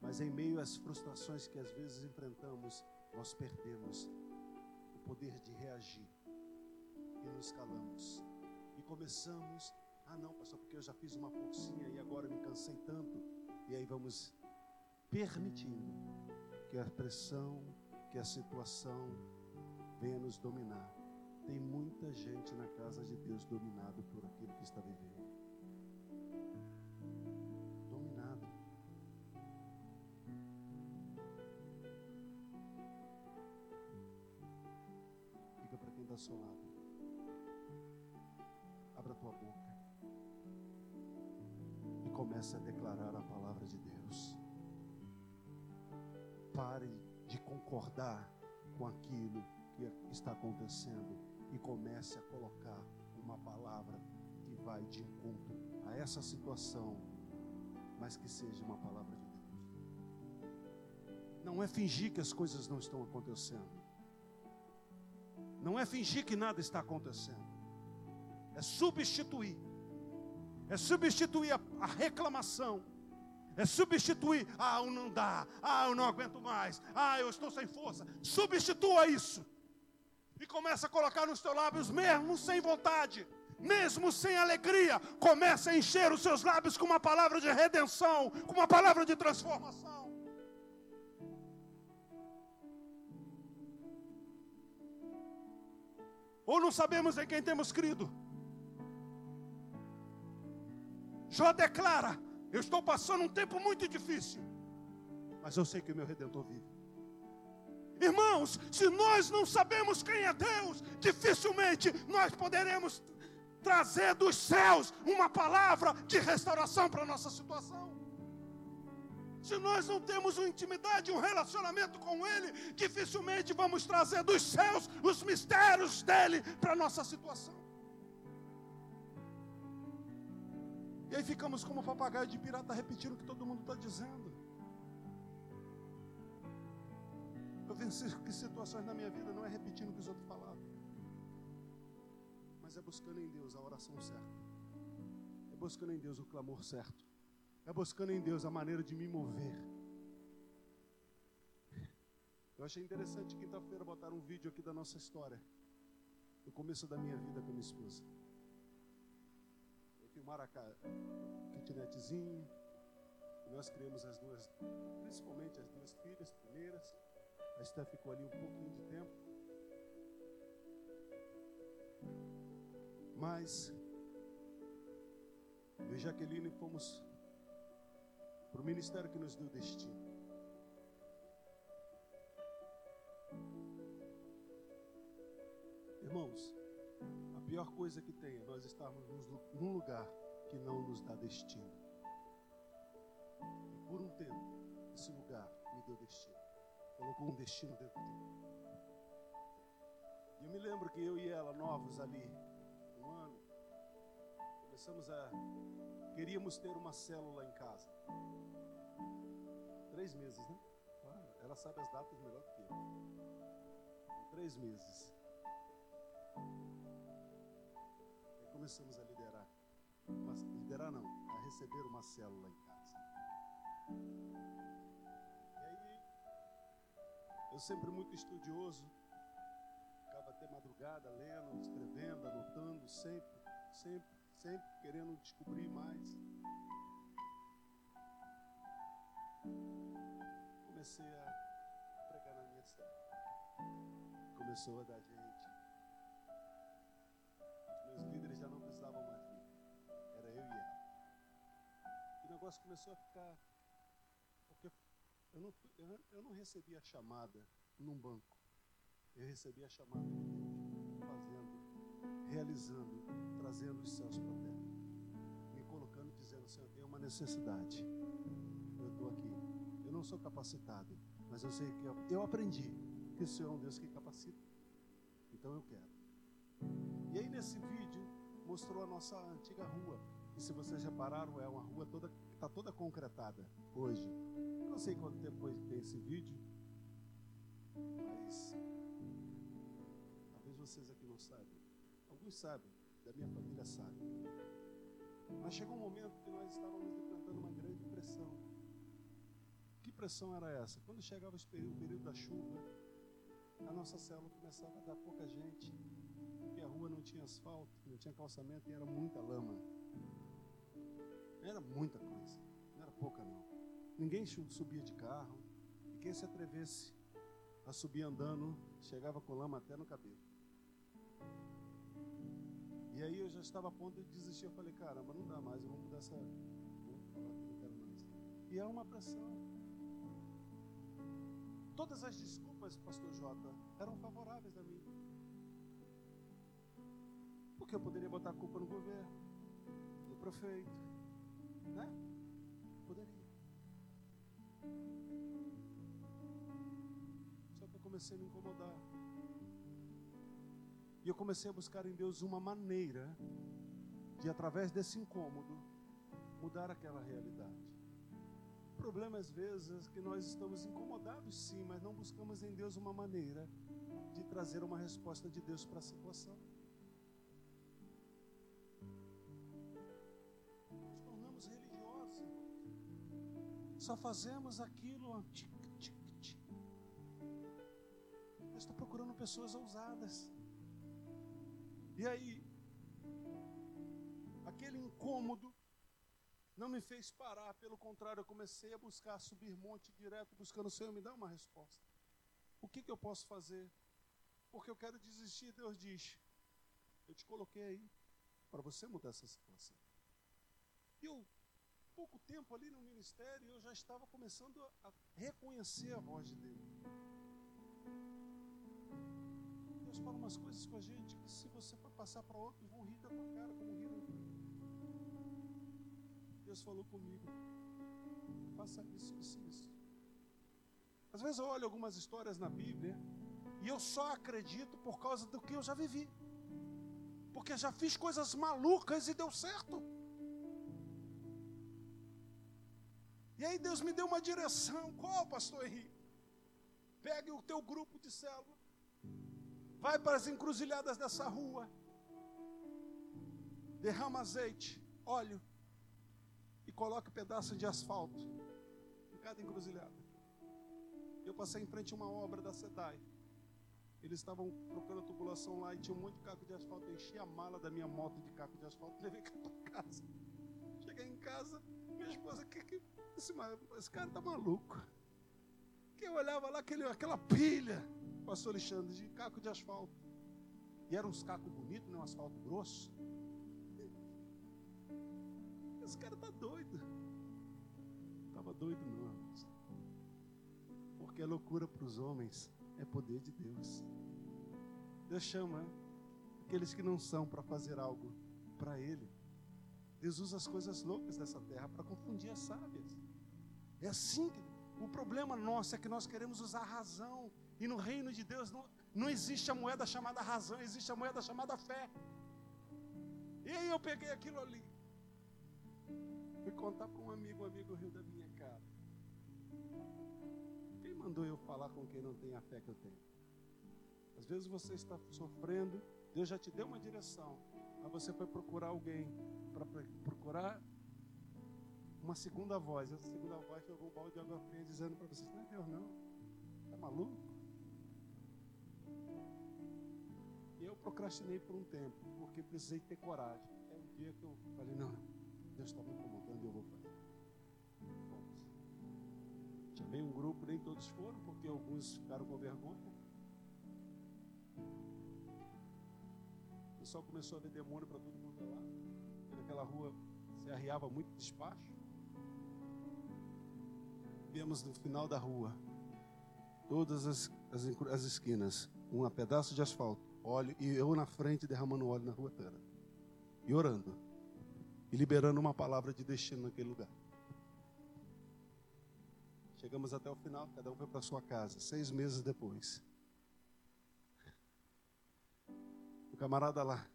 Mas em meio às frustrações que às vezes enfrentamos, nós perdemos o poder de reagir. E nos calamos. E começamos, ah não, pastor, porque eu já fiz uma forcinha e agora me cansei tanto. E aí vamos permitindo que a pressão, que a situação venha nos dominar. Tem muita gente na casa de Deus dominado por aquilo que está vivendo. Dominado. Fica para quem está ao seu lado. Abra tua boca. E comece a declarar a palavra de Deus. Pare de concordar com aquilo que está acontecendo e comece a colocar uma palavra que vai de encontro a essa situação, mas que seja uma palavra de Deus. Não é fingir que as coisas não estão acontecendo. Não é fingir que nada está acontecendo. É substituir. É substituir a, a reclamação é substituir. Ah, não dá. Ah, eu não aguento mais. Ah, eu estou sem força. Substitua isso. E começa a colocar nos teus lábios, mesmo sem vontade, mesmo sem alegria, começa a encher os seus lábios com uma palavra de redenção, com uma palavra de transformação. Ou não sabemos em quem temos crido. Jó declara: eu estou passando um tempo muito difícil. mas eu sei que o meu redentor vive. Irmãos, se nós não sabemos quem é Deus, dificilmente nós poderemos trazer dos céus uma palavra de restauração para a nossa situação. Se nós não temos uma intimidade, um relacionamento com Ele, dificilmente vamos trazer dos céus os mistérios dele para a nossa situação. E aí ficamos como papagaio de pirata repetindo o que todo mundo está dizendo. Eu venci situações na minha vida, não é repetindo o que os outros falaram, mas é buscando em Deus a oração certa, é buscando em Deus o clamor certo, é buscando em Deus a maneira de me mover. Eu achei interessante quinta-feira botar um vídeo aqui da nossa história, no começo da minha vida com a minha esposa filmaram a kitnetzinho. Nós criamos as duas, principalmente as duas filhas primeiras. A Esther ficou ali um pouquinho de tempo. Mas eu e Jaqueline fomos para o ministério que nos deu destino. Irmãos, a pior coisa que tem é nós estarmos num lugar que não nos dá destino. E por um tempo, esse lugar me deu destino. Colocou um destino dentro de mim. E eu me lembro que eu e ela, novos ali, um ano, começamos a. Queríamos ter uma célula em casa. Três meses, né? Ela sabe as datas melhor do que eu. Três meses começamos a liderar. Mas, liderar não, a receber uma célula em casa. Eu sempre muito estudioso, ficava até madrugada lendo, escrevendo, anotando, sempre, sempre, sempre querendo descobrir mais. Comecei a pregar na minha célula. Começou a dar gente meus líderes já não precisavam mais de mim. Era eu e ela. E o negócio começou a ficar. Eu não, eu não recebi a chamada num banco. Eu recebi a chamada de Deus, fazendo, realizando, trazendo os céus para a terra. Me colocando, dizendo: Senhor, tem uma necessidade. Eu estou aqui. Eu não sou capacitado, mas eu sei que eu, eu aprendi que o Senhor é um Deus que capacita. Então eu quero. E aí nesse vídeo mostrou a nossa antiga rua. E se vocês repararam, é uma rua toda está toda concretada hoje. Não sei quanto tempo tem esse vídeo, mas talvez vocês aqui não saibam. Alguns sabem, da minha família sabe. Mas chegou um momento que nós estávamos enfrentando uma grande pressão. Que pressão era essa? Quando chegava o período da chuva, a nossa célula começava a dar pouca gente porque a rua não tinha asfalto, não tinha calçamento e era muita lama. Era muita coisa, não era pouca não. Ninguém subia de carro, e quem se atrevesse a subir andando, chegava com lama até no cabelo. E aí eu já estava a ponto de desistir. Eu falei, caramba, não dá mais, eu vou mudar essa. E é uma pressão. Todas as desculpas, pastor Jota, eram favoráveis a mim. Porque eu poderia botar a culpa no governo, no prefeito, né? Poderia. Só que eu comecei a me incomodar. E eu comecei a buscar em Deus uma maneira de, através desse incômodo, mudar aquela realidade. O problema, às vezes, é que nós estamos incomodados, sim, mas não buscamos em Deus uma maneira de trazer uma resposta de Deus para a situação. Só fazemos aquilo. Tic, tic, tic. Eu estou procurando pessoas ousadas. E aí, aquele incômodo não me fez parar, pelo contrário, eu comecei a buscar, subir monte direto, buscando o Senhor me dá uma resposta. O que, que eu posso fazer? Porque eu quero desistir. Deus diz: Eu te coloquei aí para você mudar essa situação. E eu pouco tempo ali no ministério, eu já estava começando a reconhecer a voz de Deus. Deus fala umas coisas com a gente que se você for passar para outros, vão rir da tua cara, como riram. Deus falou comigo, faça isso, isso, isso. Às vezes eu olho algumas histórias na Bíblia e eu só acredito por causa do que eu já vivi. Porque já fiz coisas malucas e deu certo. E aí Deus me deu uma direção. Qual, pastor Henrique? Pegue o teu grupo de célula. Vai para as encruzilhadas dessa rua. Derrama azeite, óleo. E coloque um pedaço de asfalto em cada encruzilhada. Eu passei em frente a uma obra da SEDAI. Eles estavam trocando tubulação lá e tinha um monte de caco de asfalto. Eu enchi a mala da minha moto de caco de asfalto e levei para casa. Cheguei em casa, minha esposa, que, que, esse, esse cara tá maluco. Que eu olhava lá, aquele, aquela pilha, pastor Alexandre, de caco de asfalto. E eram uns cacos bonitos, não um asfalto grosso. Esse cara tá doido. Estava doido não. Porque é loucura para os homens é poder de Deus. Deus chama aqueles que não são para fazer algo para Ele. Deus usa as coisas loucas dessa terra para confundir as sábias. É assim que o problema nosso é que nós queremos usar a razão. E no reino de Deus não, não existe a moeda chamada razão, existe a moeda chamada fé. E aí eu peguei aquilo ali. Fui contar para um amigo, um amigo riu da minha cara mandou eu falar com quem não tem a fé que eu tenho? Às vezes você está sofrendo, Deus já te deu uma direção, mas você foi procurar alguém para procurar uma segunda voz. Essa segunda voz jogou um balde de água fria dizendo para você: Não é Deus, não. Está maluco? Eu procrastinei por um tempo, porque precisei ter coragem. É um dia que eu falei: Não, Deus está me incomodando e eu vou fazer. Chamei um grupo, nem todos foram, porque alguns ficaram com vergonha. O pessoal começou a ver demônio para todo mundo lá. naquela rua se arriava muito despacho. Viemos no final da rua, todas as, as, as esquinas, um pedaço de asfalto, óleo, e eu na frente derramando óleo na rua toda. E orando. E liberando uma palavra de destino naquele lugar. Chegamos até o final, cada um foi para sua casa, seis meses depois. O camarada lá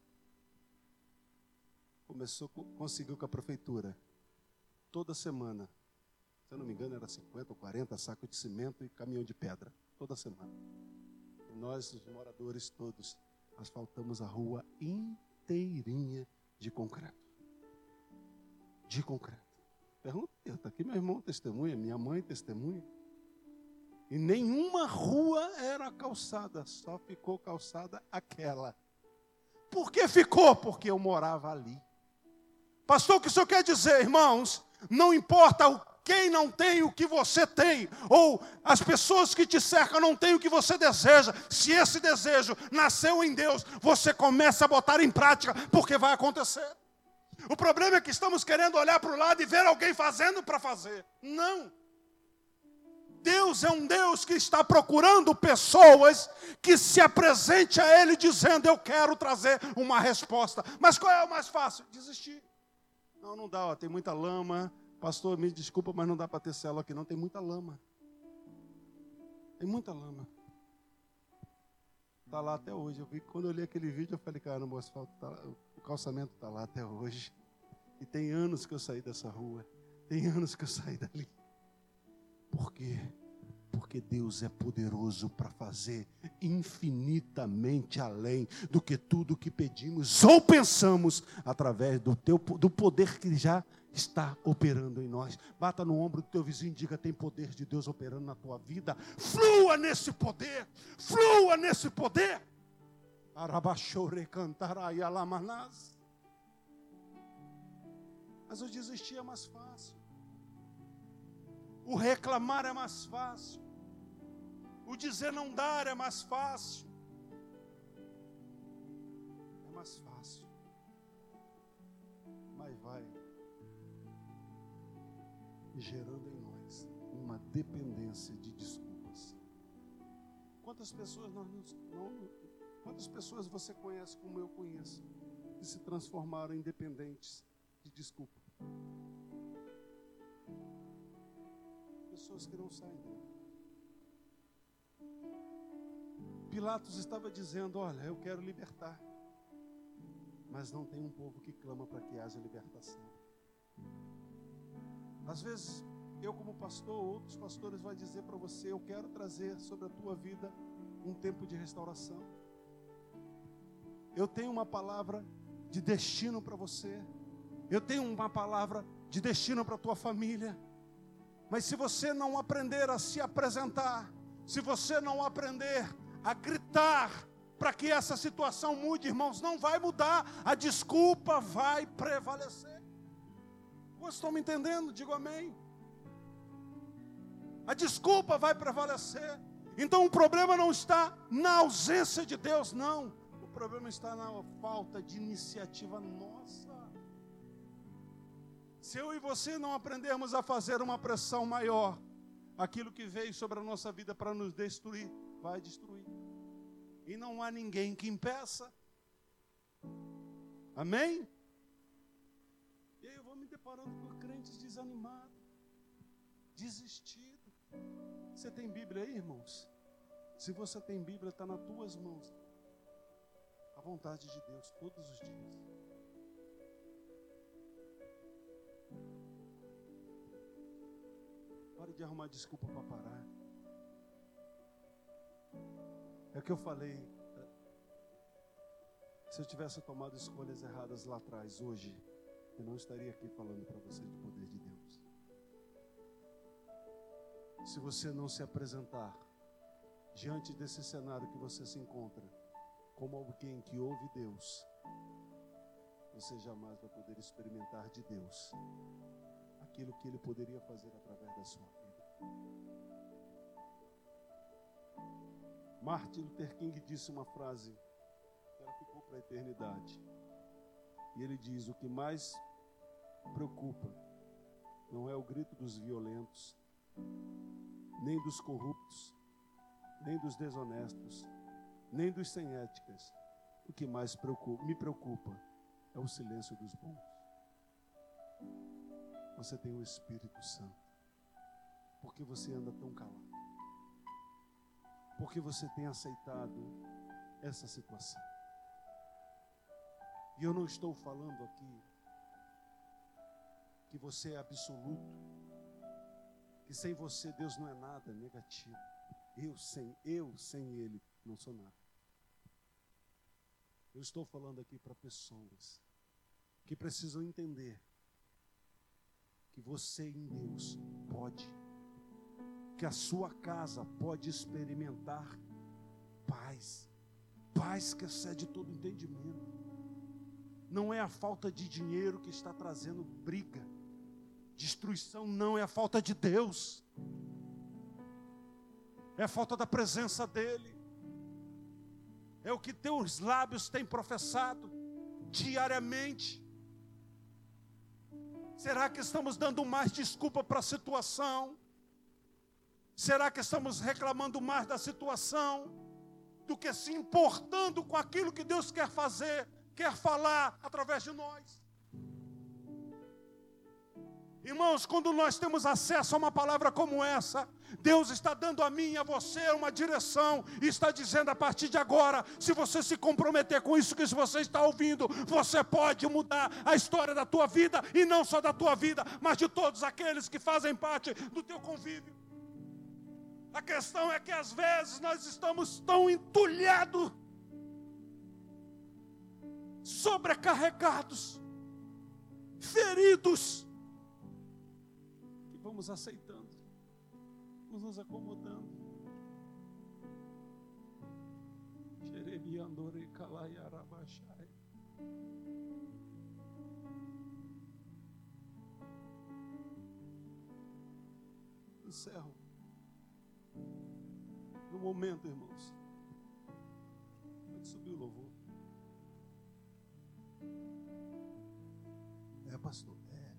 começou, conseguiu com a prefeitura, toda semana, se eu não me engano, era 50 ou 40 sacos de cimento e caminhão de pedra, toda semana. E nós, os moradores todos, asfaltamos a rua inteirinha de concreto. De concreto. Pergunta, está aqui meu irmão testemunha, minha mãe testemunha. E nenhuma rua era calçada, só ficou calçada aquela. Por que ficou? Porque eu morava ali. Pastor, o que o senhor quer dizer, irmãos? Não importa o quem não tem o que você tem, ou as pessoas que te cercam não têm o que você deseja, se esse desejo nasceu em Deus, você começa a botar em prática, porque vai acontecer. O problema é que estamos querendo olhar para o lado e ver alguém fazendo para fazer. Não. Deus é um Deus que está procurando pessoas que se apresente a Ele dizendo: Eu quero trazer uma resposta. Mas qual é o mais fácil? Desistir. Não, não dá, ó, tem muita lama. Pastor, me desculpa, mas não dá para ter célula aqui, não. Tem muita lama. Tem muita lama. Está lá até hoje. Eu vi quando eu li aquele vídeo, eu falei: Caramba, o asfalto está calçamento está lá até hoje. E tem anos que eu saí dessa rua. Tem anos que eu saí dali. Por quê? Porque Deus é poderoso para fazer infinitamente além do que tudo que pedimos ou pensamos através do, teu, do poder que já está operando em nós. Bata no ombro do teu vizinho e diga: tem poder de Deus operando na tua vida. Flua nesse poder, flua nesse poder. Arabachore cantarai alamanás. Mas o desistir é mais fácil. O reclamar é mais fácil. O dizer não dar é mais fácil. É mais fácil. Mas vai. Gerando em nós uma dependência de desculpas. Quantas pessoas nós não, quantas pessoas você conhece como eu conheço que se transformaram em dependentes de desculpa? Pessoas que não saem dele. Pilatos estava dizendo: Olha, eu quero libertar. Mas não tem um povo que clama para que haja libertação. Às vezes, eu como pastor, outros pastores vai dizer para você, eu quero trazer sobre a tua vida um tempo de restauração. Eu tenho uma palavra de destino para você. Eu tenho uma palavra de destino para a tua família. Mas se você não aprender a se apresentar, se você não aprender a gritar para que essa situação mude, irmãos, não vai mudar, a desculpa vai prevalecer. Vocês estão me entendendo? Digo amém. A desculpa vai prevalecer. Então o problema não está na ausência de Deus, não. O problema está na falta de iniciativa nossa. Se eu e você não aprendermos a fazer uma pressão maior, aquilo que veio sobre a nossa vida para nos destruir, vai destruir. E não há ninguém que impeça. Amém? E aí eu vou me deparando com crentes desanimados, desistidos. Você tem Bíblia aí, irmãos? Se você tem Bíblia, está nas tuas mãos. A vontade de Deus todos os dias. Pare de arrumar desculpa para parar. É o que eu falei. Se eu tivesse tomado escolhas erradas lá atrás, hoje, eu não estaria aqui falando para você do poder de Deus. Se você não se apresentar diante desse cenário que você se encontra, como alguém que ouve Deus, você jamais vai poder experimentar de Deus aquilo que Ele poderia fazer através da sua vida. Martin Luther King disse uma frase que ela ficou para a eternidade. E ele diz: O que mais preocupa não é o grito dos violentos, nem dos corruptos, nem dos desonestos, nem dos sem éticas. O que mais preocupa, me preocupa é o silêncio dos bons. Você tem o Espírito Santo. Porque você anda tão calado porque você tem aceitado essa situação. E eu não estou falando aqui que você é absoluto, que sem você Deus não é nada negativo. Eu sem eu sem ele não sou nada. Eu estou falando aqui para pessoas que precisam entender que você em Deus pode que a sua casa pode experimentar paz. Paz que excede todo entendimento. Não é a falta de dinheiro que está trazendo briga. Destruição não é a falta de Deus. É a falta da presença dEle. É o que teus lábios têm professado diariamente. Será que estamos dando mais desculpa para a situação? Será que estamos reclamando mais da situação do que se importando com aquilo que Deus quer fazer, quer falar através de nós? Irmãos, quando nós temos acesso a uma palavra como essa, Deus está dando a mim e a você uma direção e está dizendo a partir de agora, se você se comprometer com isso que você está ouvindo, você pode mudar a história da tua vida e não só da tua vida, mas de todos aqueles que fazem parte do teu convívio. A questão é que às vezes nós estamos tão entulhados, sobrecarregados, feridos, que vamos aceitando, vamos nos acomodando. Encerro no momento, irmãos. Pastor. É.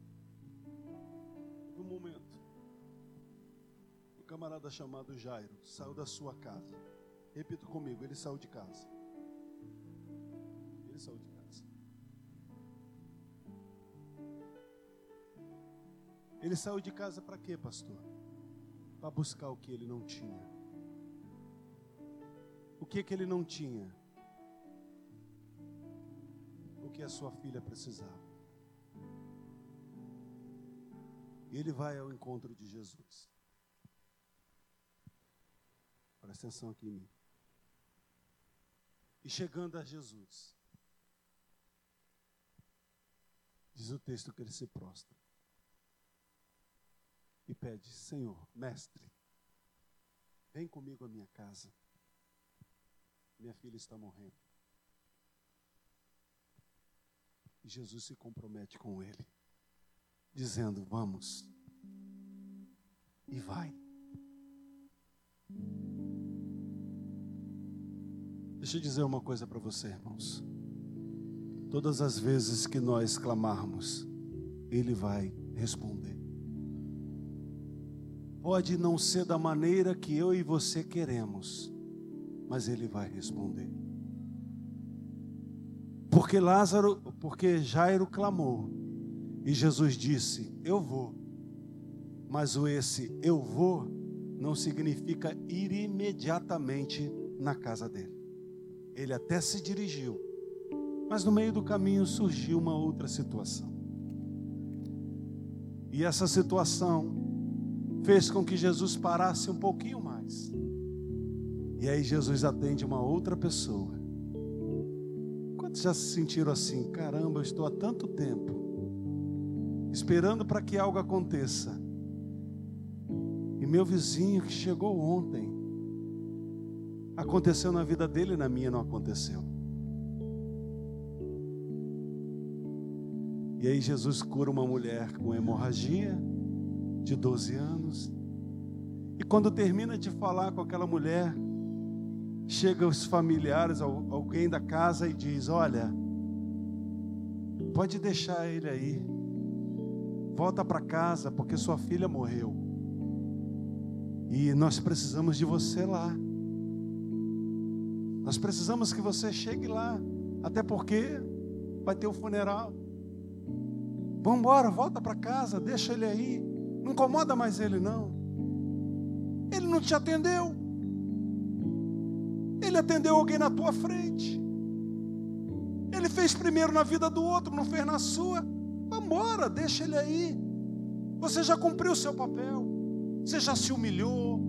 No momento. camarada chamado Jairo saiu da sua casa. Repita comigo, ele saiu de casa. Ele saiu de casa. Ele saiu de casa para quê, pastor? Para buscar o que ele não tinha. O que que ele não tinha? O que a sua filha precisava. Ele vai ao encontro de Jesus. Presta atenção aqui em mim. E chegando a Jesus, diz o texto que ele se prostra e pede: Senhor, mestre, vem comigo à minha casa. Minha filha está morrendo. E Jesus se compromete com ele, dizendo: Vamos. E vai. Deixa eu dizer uma coisa para você, irmãos. Todas as vezes que nós clamarmos, Ele vai responder. Pode não ser da maneira que eu e você queremos, mas Ele vai responder. Porque Lázaro, porque Jairo clamou, e Jesus disse: Eu vou. Mas o esse eu vou não significa ir imediatamente na casa dele. Ele até se dirigiu, mas no meio do caminho surgiu uma outra situação. E essa situação fez com que Jesus parasse um pouquinho mais. E aí Jesus atende uma outra pessoa. Quantos já se sentiram assim? Caramba, eu estou há tanto tempo esperando para que algo aconteça. E meu vizinho que chegou ontem, Aconteceu na vida dele na minha não aconteceu. E aí Jesus cura uma mulher com hemorragia de 12 anos. E quando termina de falar com aquela mulher, chega os familiares, alguém da casa e diz: "Olha, pode deixar ele aí. Volta para casa porque sua filha morreu. E nós precisamos de você lá." Nós precisamos que você chegue lá, até porque vai ter o funeral. Vamos embora, volta para casa, deixa ele aí. Não incomoda mais ele não. Ele não te atendeu. Ele atendeu alguém na tua frente. Ele fez primeiro na vida do outro, não fez na sua. Vamos embora, deixa ele aí. Você já cumpriu o seu papel. Você já se humilhou.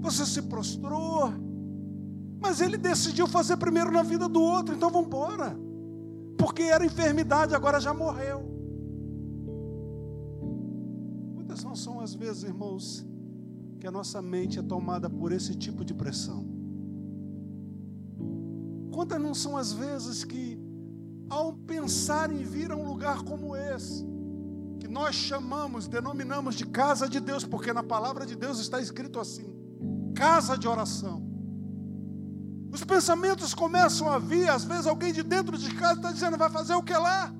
Você se prostrou. Mas ele decidiu fazer primeiro na vida do outro, então vamos embora. Porque era enfermidade, agora já morreu. Muitas não são as vezes, irmãos, que a nossa mente é tomada por esse tipo de pressão. Quantas não são as vezes que, ao pensar em vir a um lugar como esse, que nós chamamos, denominamos de casa de Deus, porque na palavra de Deus está escrito assim: casa de oração. Os pensamentos começam a vir, às vezes alguém de dentro de casa está dizendo, vai fazer o que lá?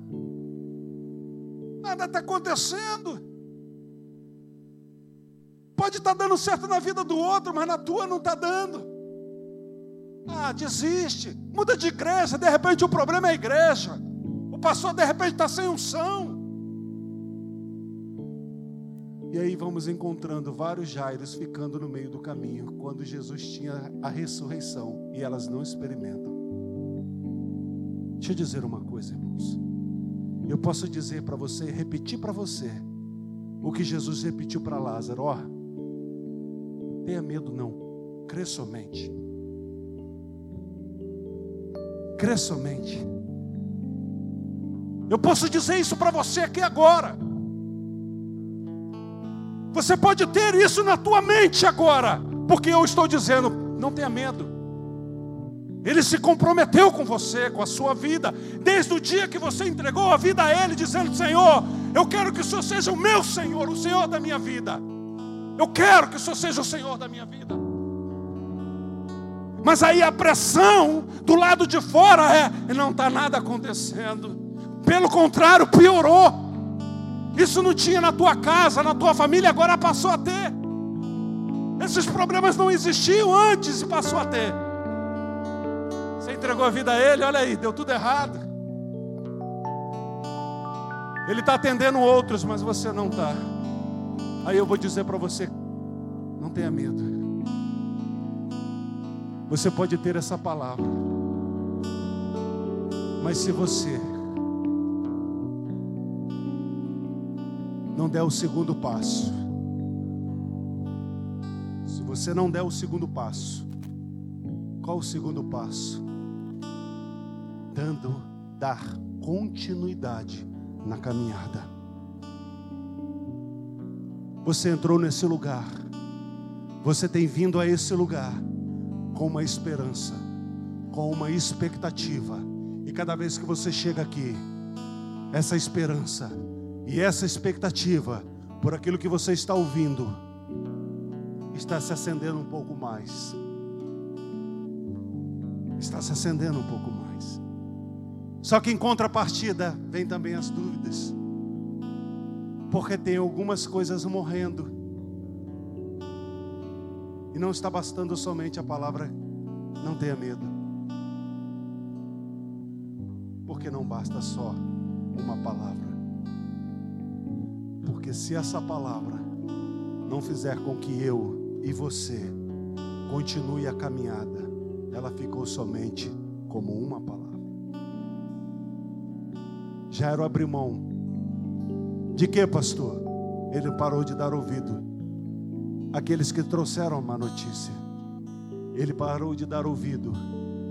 Nada está acontecendo. Pode estar tá dando certo na vida do outro, mas na tua não está dando. Ah, desiste, muda de igreja, de repente o problema é a igreja. O pastor de repente está sem unção. E aí vamos encontrando vários Jairos ficando no meio do caminho, quando Jesus tinha a ressurreição e elas não experimentam. Deixa eu dizer uma coisa, irmãos. Eu posso dizer para você, repetir para você, o que Jesus repetiu para Lázaro: ó, oh, tenha medo não, crê somente. Crê somente. Eu posso dizer isso para você aqui agora. Você pode ter isso na tua mente agora, porque eu estou dizendo, não tenha medo. Ele se comprometeu com você, com a sua vida, desde o dia que você entregou a vida a Ele, dizendo: Senhor, eu quero que o Senhor seja o meu Senhor, o Senhor da minha vida. Eu quero que o Senhor seja o Senhor da minha vida. Mas aí a pressão do lado de fora é: não está nada acontecendo. Pelo contrário, piorou. Isso não tinha na tua casa, na tua família, agora passou a ter. Esses problemas não existiam antes e passou a ter. Você entregou a vida a Ele, olha aí, deu tudo errado. Ele está atendendo outros, mas você não está. Aí eu vou dizer para você: não tenha medo. Você pode ter essa palavra, mas se você não der o segundo passo, se você não der o segundo passo, qual o segundo passo? Dando, dar continuidade na caminhada. Você entrou nesse lugar, você tem vindo a esse lugar com uma esperança, com uma expectativa, e cada vez que você chega aqui, essa esperança e essa expectativa por aquilo que você está ouvindo está se acendendo um pouco mais. Está se acendendo um pouco mais. Só que em contrapartida vem também as dúvidas. Porque tem algumas coisas morrendo. E não está bastando somente a palavra não tenha medo. Porque não basta só uma palavra. Porque se essa palavra não fizer com que eu e você continue a caminhada, ela ficou somente como uma palavra. Jairo abriu mão. De que, pastor? Ele parou de dar ouvido àqueles que trouxeram a má notícia. Ele parou de dar ouvido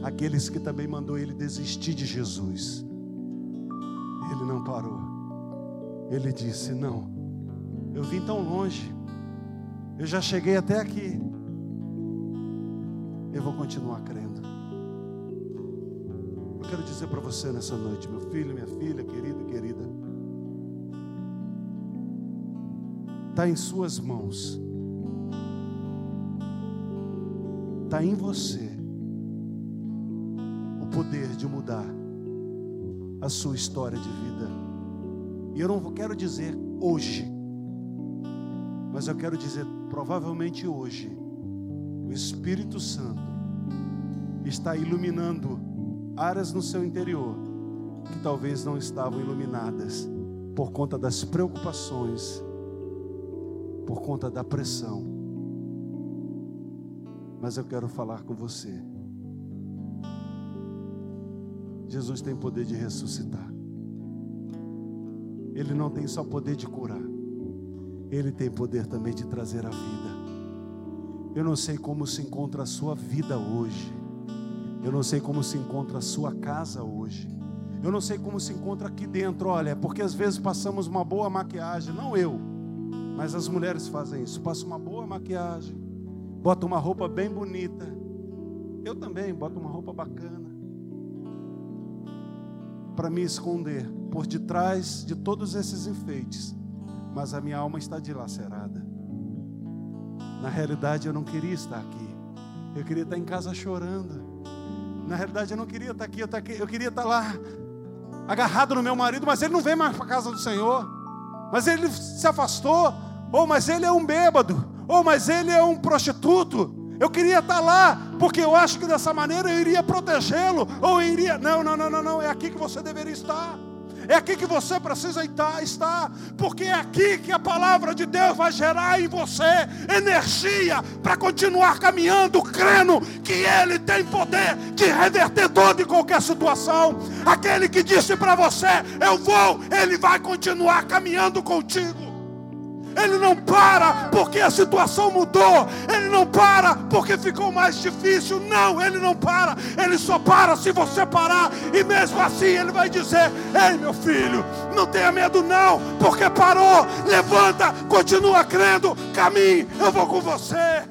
àqueles que também mandou ele desistir de Jesus. Ele não parou. Ele disse: Não, eu vim tão longe, eu já cheguei até aqui. Eu vou continuar crendo. Eu quero dizer para você nessa noite, meu filho, minha filha, querido querida, está em Suas mãos, está em você o poder de mudar a sua história de vida. E eu não quero dizer hoje, mas eu quero dizer provavelmente hoje, o Espírito Santo está iluminando áreas no seu interior que talvez não estavam iluminadas por conta das preocupações, por conta da pressão. Mas eu quero falar com você. Jesus tem poder de ressuscitar. Ele não tem só poder de curar. Ele tem poder também de trazer a vida. Eu não sei como se encontra a sua vida hoje. Eu não sei como se encontra a sua casa hoje. Eu não sei como se encontra aqui dentro. Olha, porque às vezes passamos uma boa maquiagem, não eu, mas as mulheres fazem isso. Passam uma boa maquiagem, botam uma roupa bem bonita. Eu também boto uma roupa bacana para me esconder por detrás de todos esses enfeites mas a minha alma está dilacerada. Na realidade, eu não queria estar aqui. Eu queria estar em casa chorando. Na realidade, eu não queria estar aqui. Eu, aqui, eu queria estar lá, agarrado no meu marido, mas ele não vem mais para a casa do Senhor. Mas ele se afastou. Ou, oh, mas ele é um bêbado. Oh, mas ele é um prostituto. Eu queria estar lá, porque eu acho que dessa maneira eu iria protegê-lo. Ou eu iria. Não, não, não, não, não. É aqui que você deveria estar. É aqui que você precisa estar, porque é aqui que a palavra de Deus vai gerar em você energia para continuar caminhando, crendo que Ele tem poder de reverter toda e qualquer situação. Aquele que disse para você: Eu vou, Ele vai continuar caminhando contigo. Ele não para porque a situação mudou. Ele não para porque ficou mais difícil. Não, ele não para. Ele só para se você parar. E mesmo assim ele vai dizer: Ei, meu filho, não tenha medo, não, porque parou. Levanta, continua crendo. Caminhe, eu vou com você.